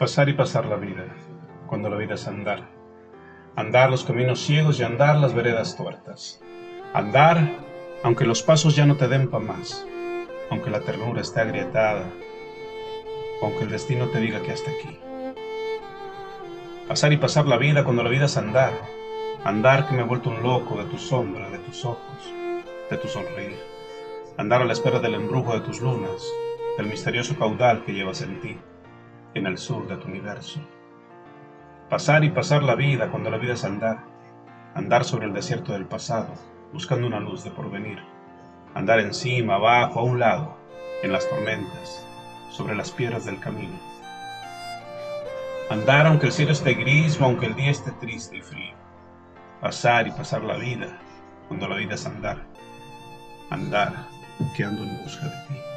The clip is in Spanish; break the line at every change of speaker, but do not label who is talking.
Pasar y pasar la vida, cuando la vida es andar. Andar los caminos ciegos y andar las veredas tuertas. Andar, aunque los pasos ya no te den pa' más, aunque la ternura esté agrietada, aunque el destino te diga que hasta aquí. Pasar y pasar la vida cuando la vida es andar. Andar que me he vuelto un loco de tu sombra, de tus ojos, de tu sonreír. Andar a la espera del embrujo de tus lunas, del misterioso caudal que llevas en ti, en el sur de tu universo. Pasar y pasar la vida cuando la vida es andar. Andar sobre el desierto del pasado, buscando una luz de porvenir. Andar encima, abajo, a un lado, en las tormentas, sobre las piedras del camino. Andar aunque el cielo esté gris o aunque el día esté triste y frío. Pasar y pasar la vida cuando la vida es andar. Andar que ando en busca de ti.